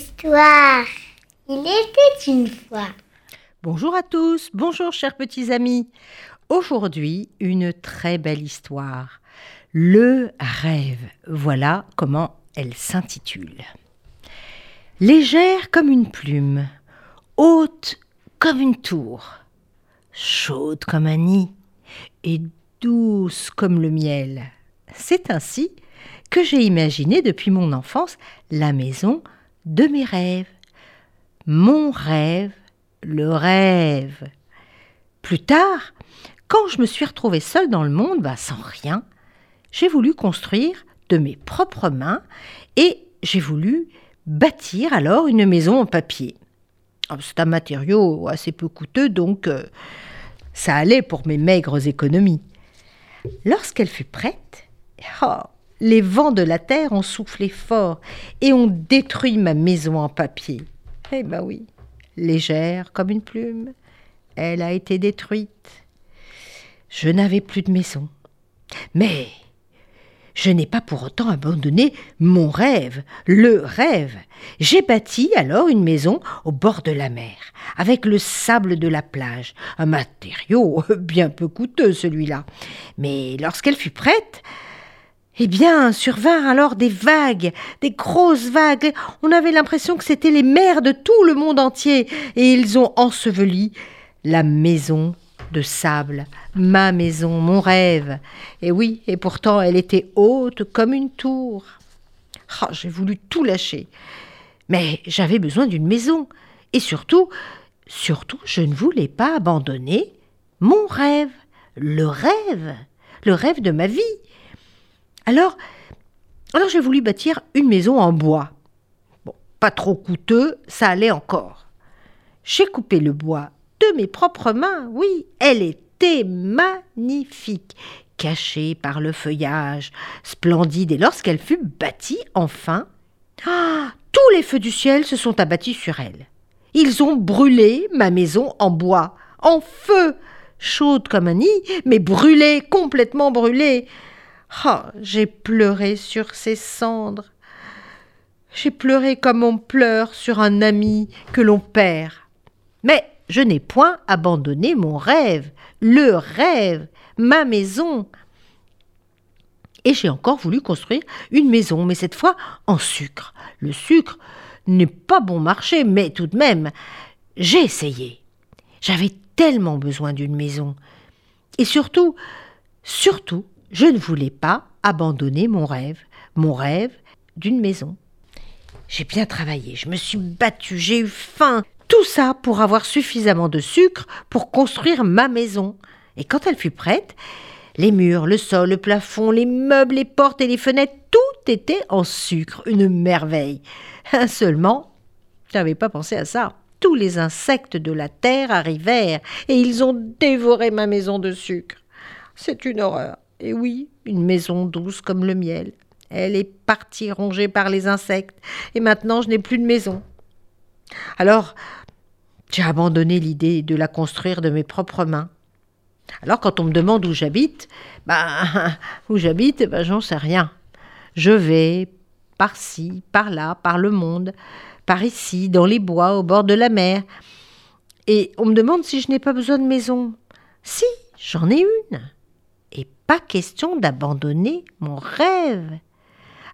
histoire. Il était une fois. Bonjour à tous, bonjour chers petits amis. Aujourd'hui, une très belle histoire. Le rêve. Voilà comment elle s'intitule. Légère comme une plume, haute comme une tour, chaude comme un nid et douce comme le miel. C'est ainsi que j'ai imaginé depuis mon enfance la maison de mes rêves. Mon rêve, le rêve. Plus tard, quand je me suis retrouvée seule dans le monde, bah, sans rien, j'ai voulu construire de mes propres mains et j'ai voulu bâtir alors une maison en papier. Ah, c'est un matériau assez peu coûteux, donc euh, ça allait pour mes maigres économies. Lorsqu'elle fut prête, oh, les vents de la terre ont soufflé fort et ont détruit ma maison en papier. Eh ben oui, légère comme une plume, elle a été détruite. Je n'avais plus de maison. Mais je n'ai pas pour autant abandonné mon rêve, le rêve. J'ai bâti alors une maison au bord de la mer, avec le sable de la plage, un matériau bien peu coûteux celui-là. Mais lorsqu'elle fut prête, eh bien, survinrent alors des vagues, des grosses vagues. On avait l'impression que c'étaient les mers de tout le monde entier, et ils ont enseveli la maison de sable, ma maison, mon rêve. Et oui, et pourtant elle était haute comme une tour. Ah, j'ai voulu tout lâcher. Mais j'avais besoin d'une maison. Et surtout, surtout, je ne voulais pas abandonner mon rêve, le rêve, le rêve de ma vie. Alors, alors j'ai voulu bâtir une maison en bois. Bon, pas trop coûteux, ça allait encore. J'ai coupé le bois de mes propres mains, oui, elle était magnifique, cachée par le feuillage, splendide, et lorsqu'elle fut bâtie, enfin, ah, tous les feux du ciel se sont abattus sur elle. Ils ont brûlé ma maison en bois, en feu, chaude comme un nid, mais brûlée, complètement brûlée. J'ai pleuré sur ces cendres. J'ai pleuré comme on pleure sur un ami que l'on perd. Mais je n'ai point abandonné mon rêve, le rêve, ma maison. Et j'ai encore voulu construire une maison, mais cette fois en sucre. Le sucre n'est pas bon marché, mais tout de même, j'ai essayé. J'avais tellement besoin d'une maison. Et surtout, surtout, je ne voulais pas abandonner mon rêve, mon rêve d'une maison. J'ai bien travaillé, je me suis battue, j'ai eu faim, tout ça pour avoir suffisamment de sucre pour construire ma maison. Et quand elle fut prête, les murs, le sol, le plafond, les meubles, les portes et les fenêtres, tout était en sucre, une merveille. Seulement, je n'avais pas pensé à ça. Tous les insectes de la terre arrivèrent et ils ont dévoré ma maison de sucre. C'est une horreur. Et oui, une maison douce comme le miel. Elle est partie rongée par les insectes et maintenant je n'ai plus de maison. Alors, j'ai abandonné l'idée de la construire de mes propres mains. Alors quand on me demande où j'habite, ben où j'habite, ben j'en sais rien. Je vais par-ci, par-là, par le monde, par ici, dans les bois, au bord de la mer. Et on me demande si je n'ai pas besoin de maison. Si, j'en ai une. Pas question d'abandonner mon rêve.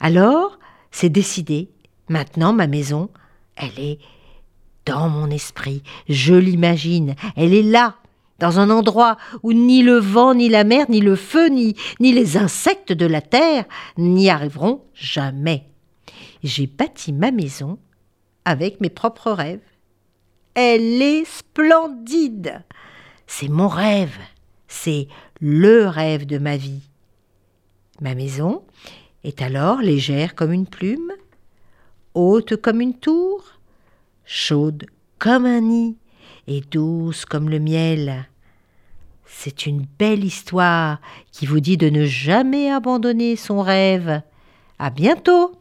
Alors, c'est décidé. Maintenant, ma maison, elle est dans mon esprit, je l'imagine, elle est là, dans un endroit où ni le vent, ni la mer, ni le feu, ni, ni les insectes de la terre n'y arriveront jamais. J'ai bâti ma maison avec mes propres rêves. Elle est splendide. C'est mon rêve, c'est le rêve de ma vie. Ma maison est alors légère comme une plume, haute comme une tour, chaude comme un nid et douce comme le miel. C'est une belle histoire qui vous dit de ne jamais abandonner son rêve. À bientôt!